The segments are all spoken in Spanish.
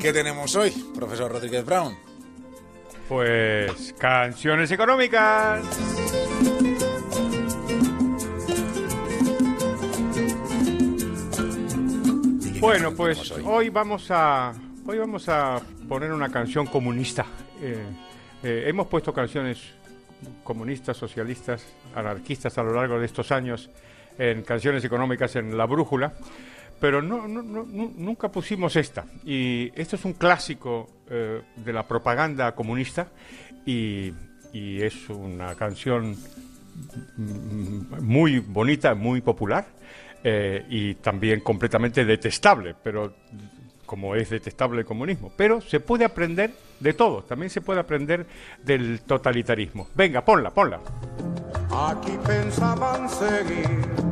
¿Qué tenemos hoy, profesor Rodríguez Brown? Pues canciones económicas. Bueno, pues hoy? vamos a hoy vamos a poner una canción comunista. Eh, eh, hemos puesto canciones comunistas, socialistas, anarquistas a lo largo de estos años en canciones económicas en La Brújula, pero no, nunca pusimos esta. Y esto es un clásico eh, de la propaganda comunista y, es una canción muy bonita, muy popular eh, y también completamente detestable, pero como es detestable el comunismo. Pero se puede aprender de todo, también se puede aprender del totalitarismo. Venga, ponla, ponla. Aquí pensaban seguir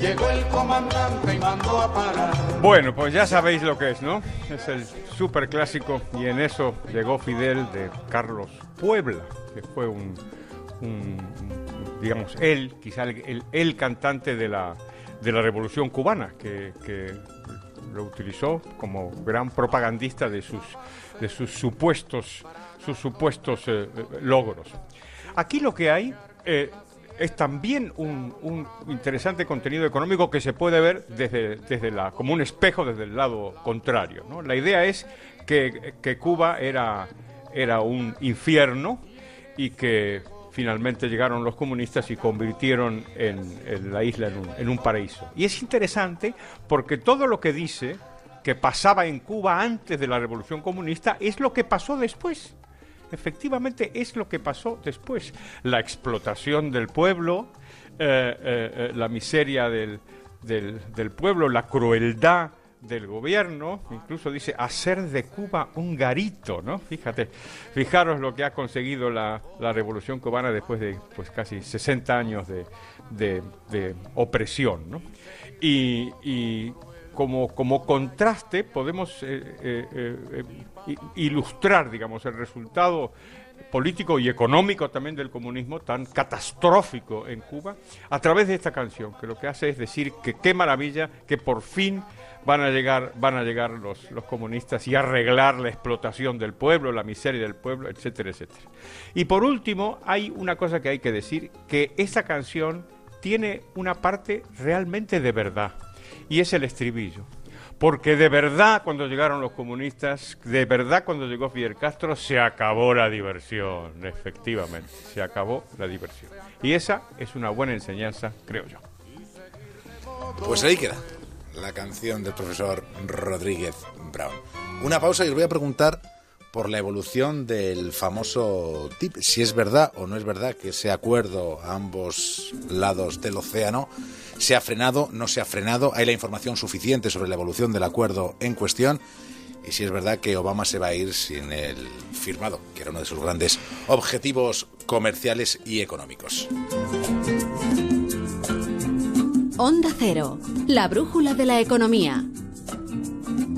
llegó el comandante y mandó a parar. Bueno, pues ya sabéis lo que es, ¿no? Es el super clásico y en eso llegó Fidel de Carlos Puebla, que fue un, digamos, él, quizá el, el, cantante de la, de la Revolución Cubana, que, que lo utilizó como gran propagandista de sus, de sus supuestos, sus supuestos eh, logros. Aquí lo que hay eh, es también un, interesante contenido económico que se puede ver desde, desde la, como un espejo desde el lado contrario. La idea es que, Cuba era, era un infierno y que finalmente llegaron los comunistas y convirtieron en, la isla en un, paraíso. Y es interesante porque todo lo que dice que pasaba en Cuba antes de la revolución comunista es lo que pasó después. Efectivamente es lo que pasó después. La explotación del pueblo, eh, eh, eh, la miseria del, del pueblo, la crueldad del gobierno, incluso dice hacer de Cuba un garito, ¿no? Fíjate, fijaros lo que ha conseguido la, la revolución cubana después de pues casi 60 años de, de, opresión, ¿no? Y como, contraste podemos eh, eh, eh, ilustrar, digamos, el resultado político y económico también del comunismo tan catastrófico en Cuba a través de esta canción, que lo que hace es decir que qué maravilla que por fin van a llegar, van a llegar los, los comunistas y arreglar la explotación del pueblo, la miseria del pueblo, etcétera, etcétera. Y por último, hay una cosa que hay que decir, que esa canción tiene una parte realmente de verdad, y es el estribillo. Porque de verdad cuando llegaron los comunistas, de verdad cuando llegó Fidel Castro, se acabó la diversión, efectivamente, se acabó la diversión. Y esa es una buena enseñanza, creo yo. Pues ahí queda la canción del profesor Rodríguez Brown. Una pausa y os voy a preguntar por la evolución del famoso TIP, si es verdad o no es verdad que ese acuerdo a ambos lados del océano se ha frenado, no se ha frenado, hay la información suficiente sobre la evolución del acuerdo en cuestión y si es verdad que Obama se va a ir sin el firmado, que era uno de sus grandes objetivos comerciales y económicos. Onda Cero, la brújula de la economía.